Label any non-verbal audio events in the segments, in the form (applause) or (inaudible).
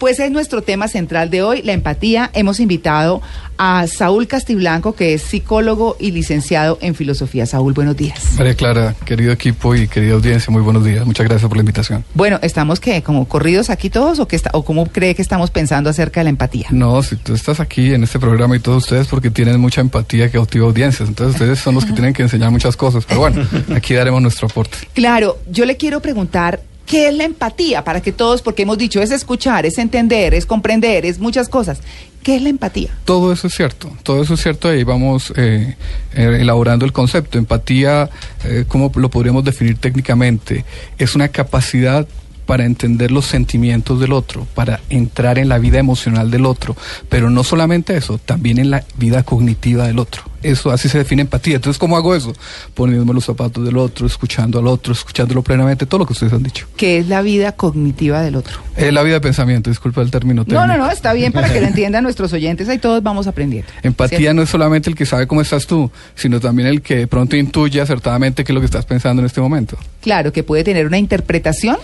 Pues es nuestro tema central de hoy, la empatía. Hemos invitado a Saúl Castiblanco, que es psicólogo y licenciado en filosofía. Saúl, buenos días. María Clara, querido equipo y querida audiencia, muy buenos días. Muchas gracias por la invitación. Bueno, ¿estamos qué? ¿Como corridos aquí todos o, qué está, o cómo cree que estamos pensando acerca de la empatía? No, si tú estás aquí en este programa y todos ustedes porque tienen mucha empatía que cautiva audiencias. Entonces ustedes son los que (laughs) tienen que enseñar muchas cosas. Pero bueno, aquí daremos nuestro aporte. Claro, yo le quiero preguntar ¿Qué es la empatía? Para que todos, porque hemos dicho, es escuchar, es entender, es comprender, es muchas cosas. ¿Qué es la empatía? Todo eso es cierto, todo eso es cierto y vamos eh, eh, elaborando el concepto. Empatía, eh, ¿cómo lo podríamos definir técnicamente? Es una capacidad para entender los sentimientos del otro, para entrar en la vida emocional del otro, pero no solamente eso, también en la vida cognitiva del otro. Eso así se define empatía. Entonces, ¿cómo hago eso? Poniéndome los zapatos del otro, escuchando al otro, escuchándolo plenamente, todo lo que ustedes han dicho. ¿Qué es la vida cognitiva del otro? Eh, la vida de pensamiento, disculpa el término técnico. No, no, no, está bien para que lo (laughs) entiendan nuestros oyentes, ahí todos vamos aprendiendo. Empatía no es solamente el que sabe cómo estás tú, sino también el que de pronto intuye acertadamente qué es lo que estás pensando en este momento. Claro, que puede tener una interpretación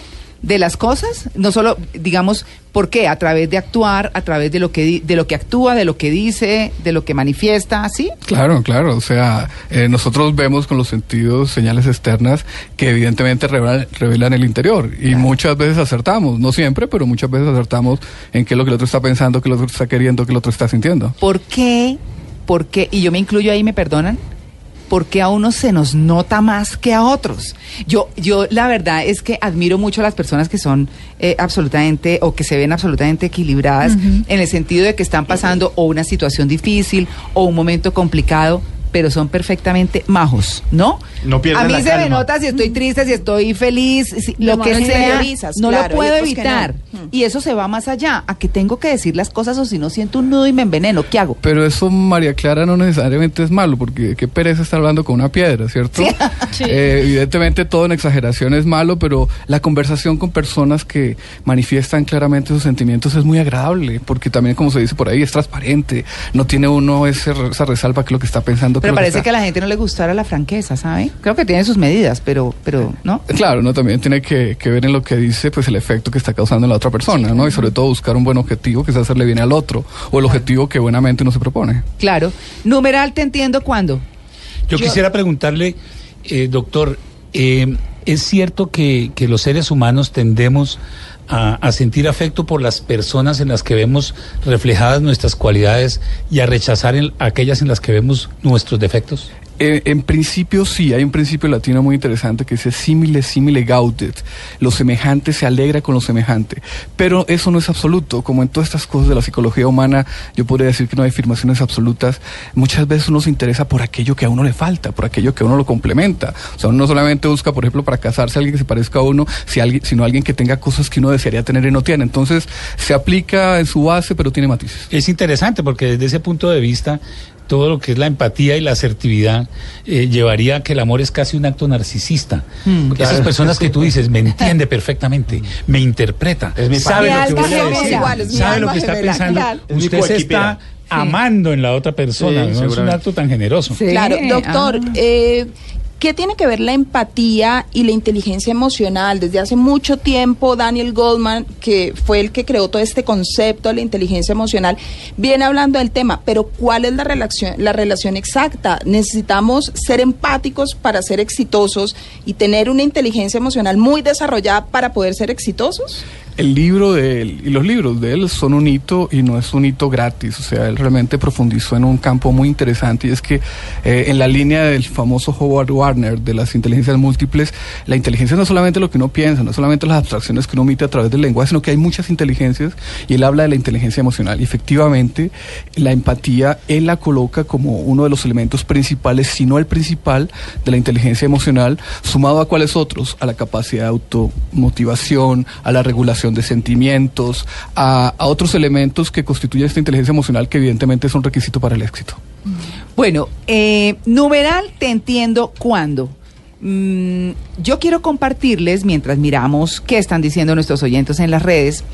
de las cosas, no solo, digamos, ¿por qué? A través de actuar, a través de lo que de lo que actúa, de lo que dice, de lo que manifiesta, ¿sí? Claro, claro, o sea, eh, nosotros vemos con los sentidos señales externas que evidentemente revelan, el interior y muchas veces acertamos, no siempre, pero muchas veces acertamos en qué es lo que el otro está pensando, qué es lo que el otro está queriendo, qué el otro está sintiendo. ¿Por qué? ¿Por qué? Y yo me incluyo ahí, ¿me perdonan? Porque a unos se nos nota más que a otros. Yo, yo la verdad es que admiro mucho a las personas que son eh, absolutamente o que se ven absolutamente equilibradas en el sentido de que están pasando o una situación difícil o un momento complicado pero son perfectamente majos, ¿no? No A mí se me nota si estoy triste, si estoy feliz, lo que sea, no lo puedo evitar. Y eso se va más allá, a que tengo que decir las cosas o si no siento un nudo y me enveneno, ¿qué hago? Pero eso, María Clara, no necesariamente es malo, porque qué pereza estar hablando con una piedra, ¿cierto? Eh, evidentemente todo en exageración es malo, pero la conversación con personas que manifiestan claramente sus sentimientos es muy agradable, porque también, como se dice por ahí, es transparente, no tiene uno ese, esa resalva que lo que está pensando pero parece que a la gente no le gustara la franqueza, ¿sabe? Creo que tiene sus medidas, pero, pero ¿no? Claro, no también tiene que, ver en lo que dice, pues el efecto que está causando en la otra persona, ¿no? Y sobre todo buscar un buen objetivo que es hacerle bien al otro, o el objetivo que buenamente uno se propone. Claro. Numeral, te entiendo cuándo. Yo, quisiera preguntarle, eh, doctor, eh, ¿es cierto que, que los seres humanos tendemos a, sentir afecto por las personas en las que vemos reflejadas nuestras cualidades y a rechazar aquellas en las que vemos nuestros defectos? Eh, en principio sí, hay un principio latino muy interesante que dice simile, simile gaudet. Lo semejante se alegra con lo semejante. Pero eso no es absoluto. Como en todas estas cosas de la psicología humana, yo podría decir que no hay afirmaciones absolutas. Muchas veces uno se interesa por aquello que a uno le falta, por aquello que a uno lo complementa. O sea, uno no solamente busca, por ejemplo, para casarse a alguien que se parezca a uno, si alguien, sino alguien que tenga cosas que uno desearía tener y no tiene. Entonces, se aplica en su base, pero tiene matices. Es interesante porque desde ese punto de vista, todo lo que es la empatía y la asertividad eh, llevaría a que el amor es casi un acto narcisista. Mm, esas personas que tú dices, me entiende perfectamente, me interpreta, sabe lo que voy a decir, sabe lo que está pensando. Usted se está amando en la otra persona, no es un acto tan generoso. claro, doctor, ah. eh, ¿Qué tiene que ver la empatía y la inteligencia emocional? Desde hace mucho tiempo, Daniel Goldman, que fue el que creó todo este concepto de la inteligencia emocional, viene hablando del tema, pero ¿cuál es la relación, la relación exacta? ¿Necesitamos ser empáticos para ser exitosos y tener una inteligencia emocional muy desarrollada para poder ser exitosos? El libro de él y los libros de él son un hito y no es un hito gratis. O sea, él realmente profundizó en un campo muy interesante y es que eh, en la línea del famoso Howard Warner de las inteligencias múltiples, la inteligencia no es solamente lo que uno piensa, no es solamente las abstracciones que uno emite a través del lenguaje, sino que hay muchas inteligencias y él habla de la inteligencia emocional. Y efectivamente, la empatía él la coloca como uno de los elementos principales, si no el principal, de la inteligencia emocional, sumado a cuáles otros, a la capacidad de automotivación, a la regulación de sentimientos, a, otros elementos que constituyen esta inteligencia emocional que evidentemente es un requisito para el éxito. Bueno, eh, numeral te entiendo cuándo. Mm, yo quiero compartirles, mientras miramos qué están diciendo nuestros oyentes en las redes,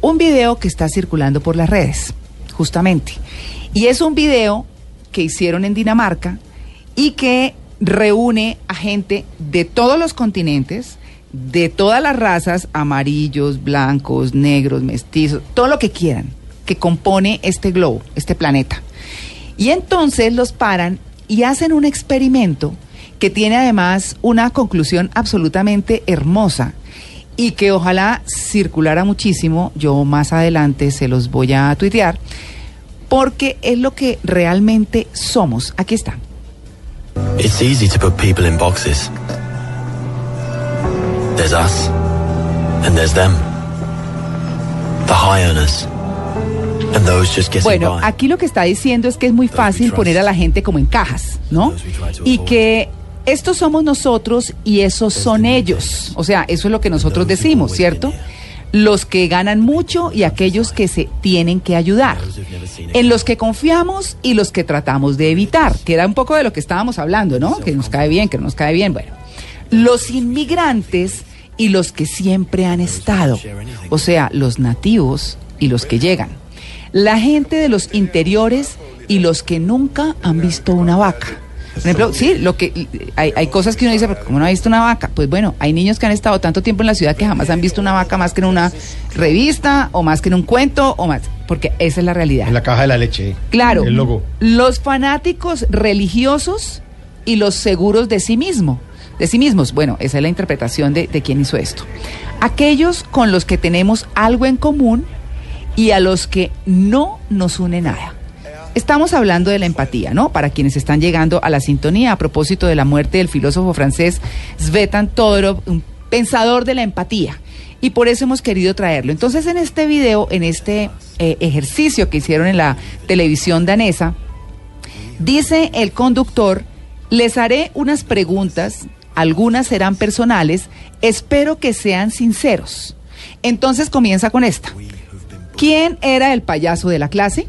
un video que está circulando por las redes, justamente. Y es un video que hicieron en Dinamarca y que reúne a gente de todos los continentes de todas las razas, amarillos, blancos, negros, mestizos, todo lo que quieran, que compone este globo, este planeta. Y entonces los paran y hacen un experimento que tiene además una conclusión absolutamente hermosa y que ojalá circulara muchísimo, yo más adelante se los voy a tuitear, porque es lo que realmente somos. Aquí está. Boxes. There's us, and there's them. The high earners, and those just getting Bueno, aquí lo que está diciendo es que es muy fácil poner a la gente como en cajas, ¿no? Y que estos somos nosotros y esos son ellos. O sea, eso es lo que nosotros decimos, ¿cierto? Los que ganan mucho y aquellos que se tienen que ayudar. En los que confiamos y los que tratamos de evitar, que era un poco de lo que estábamos hablando, ¿no? Que nos cae bien, que no nos cae bien. Bueno, los inmigrantes y los que siempre han estado. O sea, los nativos y los que llegan. La gente de los interiores y los que nunca han visto una vaca. Por ejemplo, sí, lo que hay, hay cosas que uno dice, pero ¿cómo no ha visto una vaca? Pues bueno, hay niños que han estado tanto tiempo en la ciudad que jamás han visto una vaca más que en una revista o más que en un cuento o más, porque esa es la realidad. En la caja de la leche. Claro, El logo. los fanáticos religiosos y los seguros de sí mismo, de sí mismos. Bueno, esa es la interpretación de, de quien hizo esto. Aquellos con los que tenemos algo en común y a los que no nos une nada. Estamos hablando de la empatía, ¿no? Para quienes están llegando a la sintonía a propósito de la muerte del filósofo francés Svetan Todorov, un pensador de la empatía. Y por eso hemos querido traerlo. Entonces, en este video, en este eh, ejercicio que hicieron en la televisión danesa, dice el conductor, les haré unas preguntas, algunas serán personales, espero que sean sinceros. Entonces comienza con esta. ¿Quién era el payaso de la clase?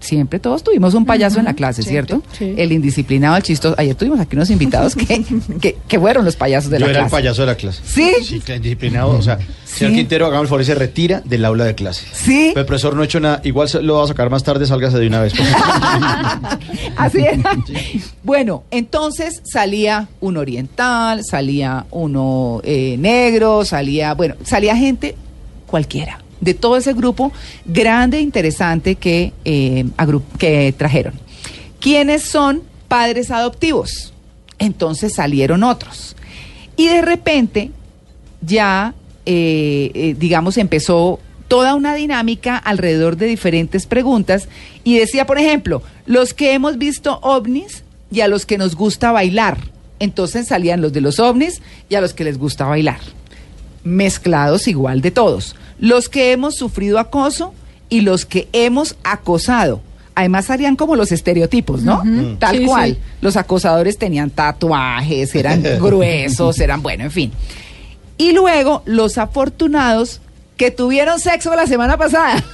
Siempre todos tuvimos un payaso en la clase, ¿cierto? sí. El indisciplinado, el chistoso. Ayer tuvimos aquí unos invitados que, que, que fueron los payasos de Yo la era el clase. payaso de la clase. ¿Sí? Sí, claro, disciplinado. O sea, señor. Quintero, hagamos el favor y se retira del aula de clase. Sí. Pero el profesor no ha hecho nada. Igual se- lo va a sacar más tarde, sálgase de una vez. (laughs) Así era. Bueno, entonces salía un oriental, salía uno eh, negro, salía, bueno, salía gente cualquiera, de todo ese grupo grande e interesante que, eh, que trajeron. ¿Quiénes son padres adoptivos? Entonces salieron otros. Y de repente ya, eh, eh, digamos, empezó toda una dinámica alrededor de diferentes preguntas y decía, por ejemplo, los que hemos visto ovnis y a los que nos gusta bailar. Entonces salían los de los ovnis y a los que les gusta bailar. Mezclados igual de todos. Los que hemos sufrido acoso y los que hemos acosado. Además salían como los estereotipos, ¿no? Tal Sí, cual. sí. Los acosadores tenían tatuajes, eran (laughs) gruesos, eran, bueno, en fin. Y luego los afortunados que tuvieron sexo la semana pasada. (laughs)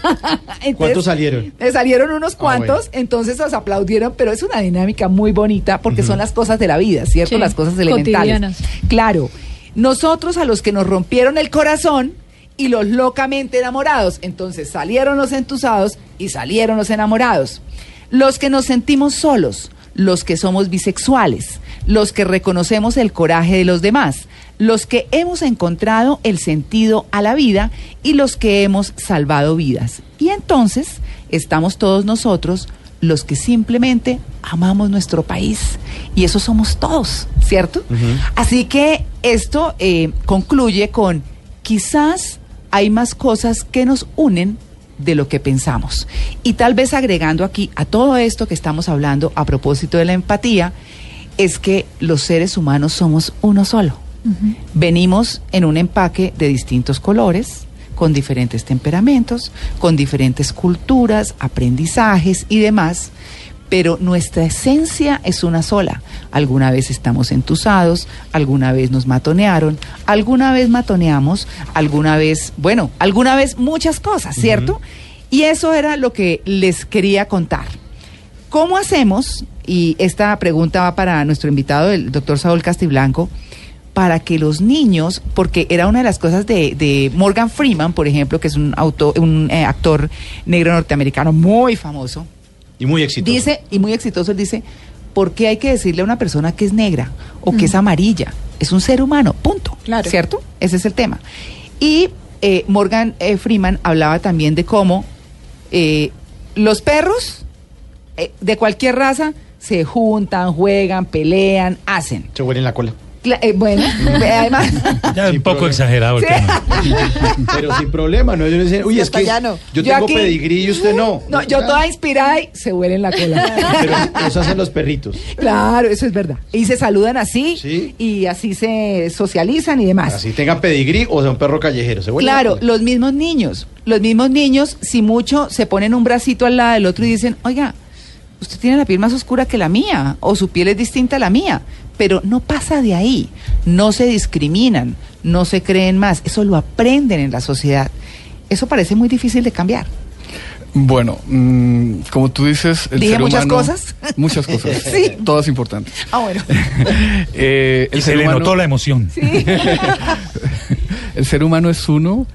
Entonces, ¿Cuántos salieron? eh, salieron unos Ah, cuantos, bueno. entonces los aplaudieron, pero es una dinámica muy bonita porque son las cosas de la vida, ¿cierto? Sí, las cosas elementales. cotidianas. Claro, nosotros a los que nos rompieron el corazón y los locamente enamorados, entonces salieron los entusados y salieron los enamorados. Los que nos sentimos solos, los que somos bisexuales, los que reconocemos el coraje de los demás, los que hemos encontrado el sentido a la vida y los que hemos salvado vidas. Y entonces estamos todos nosotros los que simplemente amamos nuestro país. Y eso somos todos, ¿cierto? Así que esto eh, concluye con quizás hay más cosas que nos unen de lo que pensamos. Y tal vez agregando aquí a todo esto que estamos hablando a propósito de la empatía, es que los seres humanos somos uno solo. Venimos en un empaque de distintos colores, con diferentes temperamentos, con diferentes culturas, aprendizajes y demás, pero nuestra esencia es una sola. Alguna vez estamos entusados, alguna vez nos matonearon, alguna vez matoneamos, alguna vez, bueno, alguna vez muchas cosas, ¿cierto? Y eso era lo que les quería contar. ¿Cómo hacemos? Y esta pregunta va para nuestro invitado, el doctor Saúl Castiblanco, para que los niños, porque era una de las cosas de, de Morgan Freeman, por ejemplo, que es un, auto, un eh, actor negro norteamericano muy famoso, Y muy exitoso. Dice, y muy exitoso, él dice, ¿por qué hay que decirle a una persona que es negra o que es amarilla? Es un ser humano, punto. Claro. ¿Cierto? Ese es el tema. Y eh, Morgan eh, Freeman hablaba también de cómo eh, los perros eh, de cualquier raza se juntan, juegan, pelean, hacen. Se huele en la cola. Cla- eh, bueno, (laughs) además... Ya un poco problema. exagerado el Sí. tema. (laughs) Pero sin problema, ¿no? Ellos dicen, uy, es que yo Yo tengo aquí- pedigrí y usted no. No, yo toda inspirada y se huele en la cola. Pero eso hacen los perritos. Claro, eso es verdad. Y se saludan así Sí. y así se socializan y demás. Así tengan pedigrí o sea un perro callejero. Se huele en la Claro, cola. los mismos niños, los mismos niños, si mucho se ponen un bracito al lado del otro y dicen, oiga, usted tiene la piel más oscura que la mía, o su piel es distinta a la mía, pero no pasa de ahí, no se discriminan, no se creen más, eso lo aprenden en la sociedad. Eso parece muy difícil de cambiar. Bueno, mm, como tú dices, el ¿Dije ser muchas humano- cosas? Muchas cosas. (laughs) Sí. Todas importantes. Ah, bueno. (laughs) Eh, Y se le humano- notó la emoción. (laughs) el ser humano es uno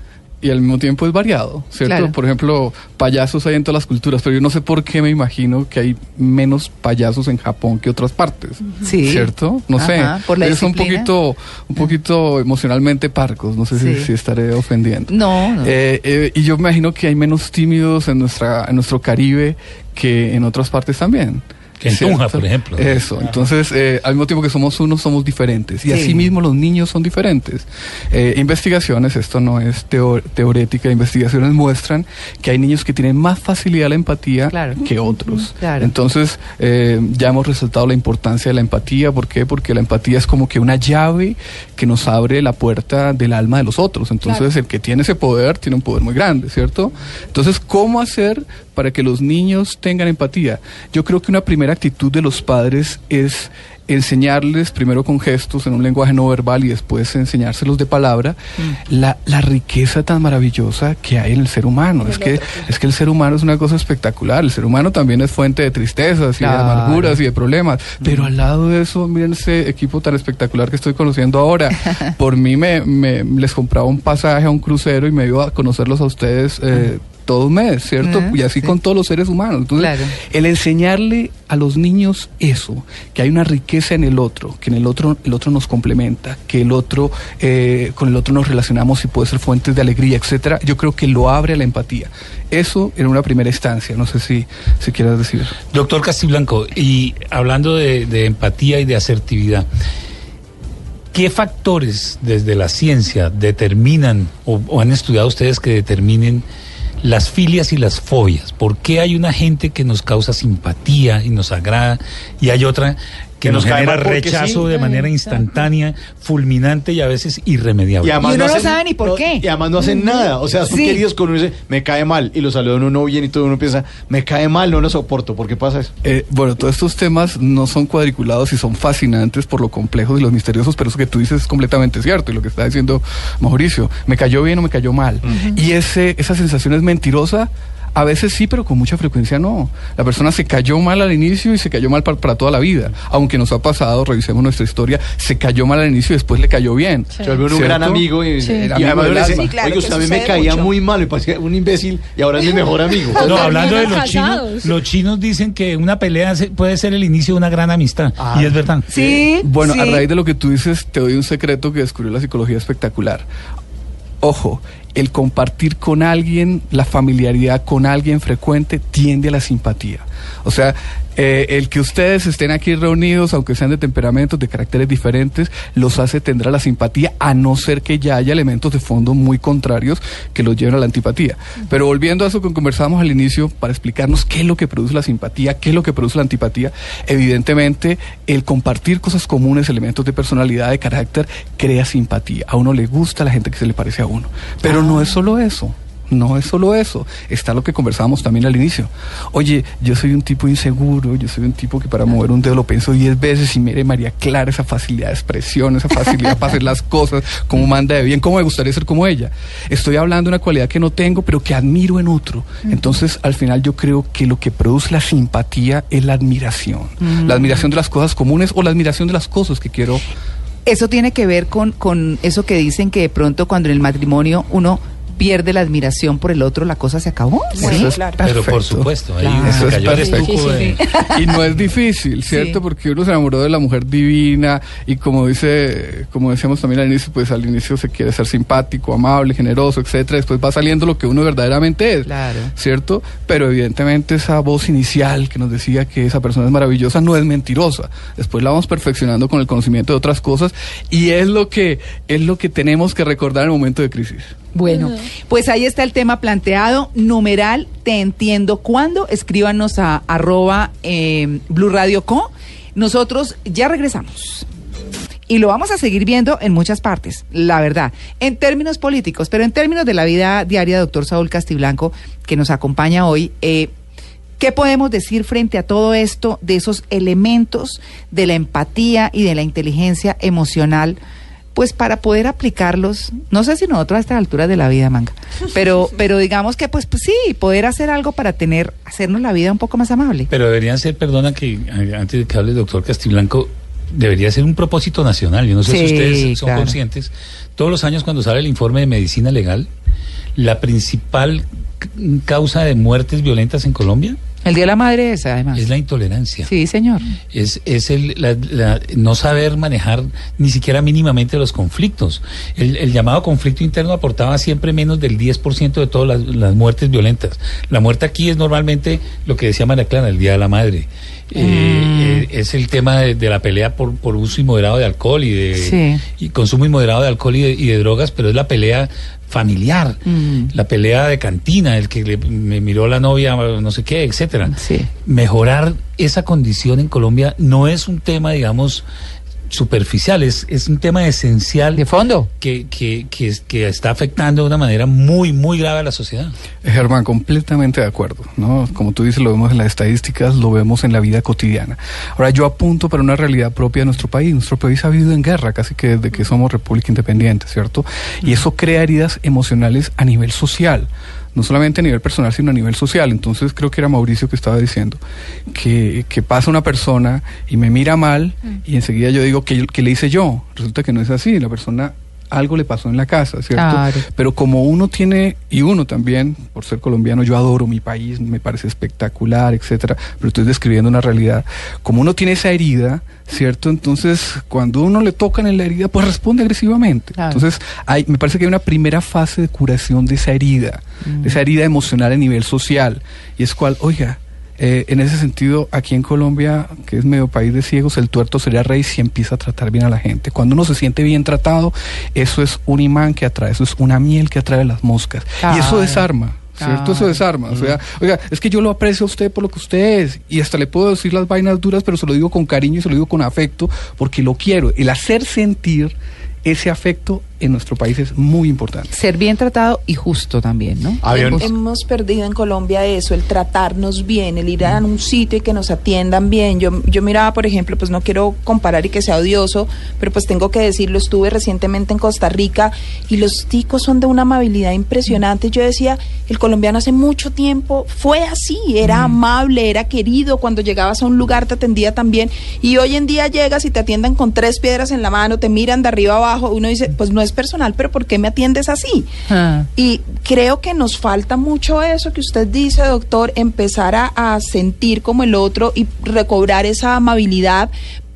y al mismo tiempo es variado, ¿cierto? Claro. Por ejemplo, payasos hay en todas las culturas, pero yo no sé por qué me imagino que hay menos payasos en Japón que otras partes, Sí. ¿cierto? No Ajá, sé. por la Ellos son un poquito, un poquito emocionalmente parcos, no sé si, estaré ofendiendo. No, no. Eh, eh, y yo me imagino que hay menos tímidos en, nuestra, en nuestro Caribe que en otras partes también. Que en ¿cierto? Tunja, por ejemplo. Eso, entonces eh, al mismo tiempo que somos uno, somos diferentes. Y Sí. asimismo los niños son diferentes. Eh, investigaciones, esto no es teo- teorética, investigaciones muestran que hay niños que tienen más facilidad a la empatía Claro. que otros. Claro. Entonces eh, ya hemos resaltado la importancia de la empatía. ¿Por qué? Porque la empatía es como que una llave que nos abre la puerta del alma de los otros. Entonces el que tiene ese poder tiene un poder muy grande, ¿cierto? Entonces, ¿cómo hacer para que los niños tengan empatía? Yo creo que una primera actitud de los padres es enseñarles primero con gestos en un lenguaje no verbal y después enseñárselos de palabra la, la riqueza tan maravillosa que hay en el ser humano. Es que, es que el ser humano es una cosa espectacular. El ser humano también es fuente de tristezas y de amarguras y de problemas. Pero al lado de eso, miren ese equipo tan espectacular que estoy conociendo ahora. (laughs) Por mí me, me- les compraba un pasaje a un crucero y me iba a conocerlos a ustedes. eh, todo un mes, ¿cierto? Y así sí. con todos los seres humanos. Entonces, Claro. el enseñarle a los niños eso, que hay una riqueza en el otro, que en el otro el otro nos complementa, que el otro eh, con el otro nos relacionamos y puede ser fuentes de alegría, etcétera. Yo creo que lo abre a la empatía. Eso en una primera instancia. No sé si si quieras decir. Doctor Castiblanco, y hablando de, de empatía y de asertividad, ¿qué factores desde la ciencia determinan o, o han estudiado ustedes que determinen las filias y las fobias? ¿Por qué hay una gente que nos causa simpatía y nos agrada y hay otra que, Que nos, nos genera rechazo sí? de manera instantánea, fulminante y a veces irremediable? Y además Y uno no hacen- sabe ni por qué. Y además no hacen nada. O sea, son Sí. queridos con uno dice, me cae mal. Y lo saludan uno bien y todo uno piensa, me cae mal, no lo soporto. ¿Por qué pasa eso? Eh, bueno, todos estos temas no son cuadriculados y son fascinantes por lo complejos y los misteriosos, pero eso que tú dices es completamente cierto y lo que está diciendo Mauricio, me cayó bien o me cayó mal. Y ese, esa sensación es mentirosa. A veces sí, pero con mucha frecuencia no. La persona se cayó mal al inicio y se cayó mal pa- para, toda la vida. Aunque nos ha pasado, revisemos nuestra historia, se cayó mal al inicio y después le cayó bien. Se vuelve uno un gran amigo y, Sí. El amigo. Sí, claro, usted a mí me caía mucho. muy mal, me parecía un imbécil y ahora es mi mejor amigo. No, hablando de los chinos, los chinos dicen que una pelea puede ser el inicio de una gran amistad. Ah. y es verdad. Sí. Bueno, a sí. raíz de lo que tú dices, te doy un secreto que descubrió la psicología espectacular. Ojo, el compartir con alguien, la familiaridad con alguien frecuente tiende a la simpatía. O sea, eh, el que ustedes estén aquí reunidos, aunque sean de temperamentos, de caracteres diferentes, los hace tender a la simpatía, a no ser que ya haya elementos de fondo muy contrarios que los lleven a la antipatía. Pero volviendo a eso que conversábamos al inicio, para explicarnos qué es lo que produce la simpatía, qué es lo que produce la antipatía, evidentemente el compartir cosas comunes, elementos de personalidad, de carácter, crea simpatía. A uno le gusta la gente que se le parece a uno. Pero no es solo eso. No es solo eso, está lo que conversábamos también al inicio. Oye, yo soy un tipo inseguro, yo soy un tipo que para mover un dedo lo pienso diez veces y mire María Clara, esa facilidad de expresión, esa facilidad para hacer las cosas, cómo manda de bien, cómo me gustaría ser como ella. Estoy hablando de una cualidad que no tengo, pero que admiro en otro. Entonces, al final yo creo que lo que produce la simpatía es la admiración. La admiración de las cosas comunes o la admiración de las cosas que quiero. Eso tiene que ver con, con eso que dicen que de pronto cuando en el matrimonio uno pierde la admiración por el otro, la cosa se acabó. ¿sí? claro. Pero por supuesto, ahí Claro. se Eso es perfecto. de... Y no es difícil, ¿cierto? Sí. Porque uno se enamoró de la mujer divina y como dice, como decíamos también al inicio, pues al inicio se quiere ser simpático, amable, generoso, etcétera. Después va saliendo lo que uno verdaderamente es, Claro. ¿cierto? Pero evidentemente esa voz inicial que nos decía que esa persona es maravillosa no es mentirosa. Después la vamos perfeccionando con el conocimiento de otras cosas y es lo que es lo que tenemos que recordar en el momento de crisis. Bueno, pues ahí está el tema planteado. Numeral, te entiendo cuándo. Escríbanos a arroba eh, Blue Radio Co. Nosotros ya regresamos. Y lo vamos a seguir viendo en muchas partes, la verdad, en términos políticos, pero en términos de la vida diaria, doctor Saúl Castiblanco, que nos acompaña hoy, eh, ¿qué podemos decir frente a todo esto de esos elementos de la empatía y de la inteligencia emocional? Pues para poder aplicarlos, no sé si nosotros a estas alturas de la vida, manga, pero, (laughs) pero digamos que pues, pues sí, poder hacer algo para tener, hacernos la vida un poco más amable. Pero deberían ser, perdona que eh, antes de que hable el doctor Castiblanco, debería ser un propósito nacional. Yo no sé Sí, si ustedes son claro. conscientes. Todos los años cuando sale el informe de medicina legal, la principal causa de muertes violentas en Colombia El Día de la Madre es además. es la intolerancia. Sí, señor. Es, es el la- la- no saber manejar ni siquiera mínimamente los conflictos. El, el llamado conflicto interno aportaba siempre menos del 10% de todas las, las muertes violentas. La muerte aquí es normalmente lo que decía María Clara, el Día de la Madre. Eh, eh, es el tema de, de la pelea por, por uso inmoderado de alcohol y de Sí. y consumo inmoderado de alcohol y de, y de drogas, pero es la pelea familiar, Mm. la pelea de cantina, el que le, me miró la novia, no sé qué, etcétera Sí. mejorar esa condición en Colombia no es un tema, digamos, superficial, es, es un tema esencial De fondo. que, que, que está afectando de una manera muy, muy grave a la sociedad. Germán, completamente de acuerdo, ¿no? Como tú dices, lo vemos en las estadísticas, lo vemos en la vida cotidiana. Ahora, yo apunto para una realidad propia de nuestro país. Nuestro país ha vivido en guerra casi que desde que somos república independiente, ¿cierto? Y eso crea heridas emocionales a nivel social. No solamente a nivel personal, sino a nivel social. Entonces creo que era Mauricio que estaba diciendo que, que pasa una persona y me mira mal y enseguida yo digo, ¿qué, qué le hice yo? Resulta que no es así. La persona algo le pasó en la casa, ¿cierto? Claro. Pero como uno tiene, y uno también, por ser colombiano, yo adoro mi país, me parece espectacular, etcétera, pero estoy describiendo una realidad. Como uno tiene esa herida, ¿cierto? Entonces, cuando uno le tocan en la herida, pues responde agresivamente. Claro. Entonces, hay, me parece que hay una primera fase de curación de esa herida, de esa herida emocional a nivel social, y es cual, oiga, eh, en ese sentido, aquí en Colombia, que es medio país de ciegos, el tuerto sería rey si empieza a tratar bien a la gente. Cuando uno se siente bien tratado, eso es un imán que atrae, eso es una miel que atrae las moscas. Y eso desarma. ¿Cierto? Eso desarma. O sea, oiga, es que yo lo aprecio a usted por lo que usted es. Y hasta le puedo decir las vainas duras, pero se lo digo con cariño y se lo digo con afecto, porque lo quiero. El hacer sentir ese afecto en nuestro país es muy importante. Ser bien tratado y justo también, ¿no? Hemos perdido en Colombia eso, el tratarnos bien, el ir a un sitio y que nos atiendan bien. Yo, yo miraba, por ejemplo, pues no quiero comparar y que sea odioso, pero pues tengo que decirlo, estuve recientemente en Costa Rica y los ticos son de una amabilidad impresionante. Yo decía, el colombiano hace mucho tiempo fue así, era amable, era querido, cuando llegabas a un lugar te atendía también y hoy en día llegas y te atiendan con tres piedras en la mano, te miran de arriba abajo, uno dice, pues no es personal, pero ¿por qué me atiendes así? Ah. Y creo que nos falta mucho eso que usted dice, doctor, empezar a, a sentir como el otro y recobrar esa amabilidad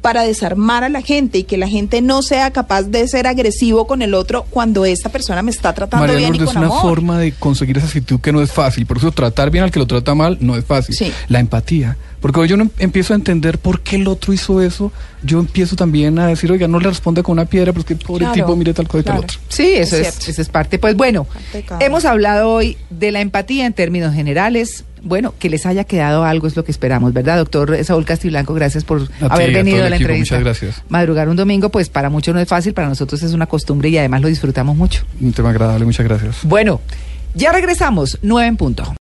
para desarmar a la gente y que la gente no sea capaz de ser agresivo con el otro cuando esta persona me está tratando María bien Lourdes, y es una amor. forma de conseguir esa actitud que no es fácil. Por eso tratar bien al que lo trata mal no es fácil. Sí. La empatía. Porque cuando yo no empiezo a entender por qué el otro hizo eso, yo empiezo también a decir, oiga, no le responde con una piedra, porque pobre Claro, tipo, mire tal cosa y tal claro. otro. Sí, eso Es eso es parte. Pues bueno, hemos hablado hoy de la empatía en términos generales. Bueno, que les haya quedado algo es lo que esperamos, ¿verdad, doctor Saúl Castiblanco? Gracias por A haber venido a la equipo, entrevista. muchas gracias. Madrugar un domingo, pues para muchos no es fácil, para nosotros es una costumbre y además lo disfrutamos mucho. Un tema agradable, muchas gracias. Bueno, ya regresamos, nueve en punto.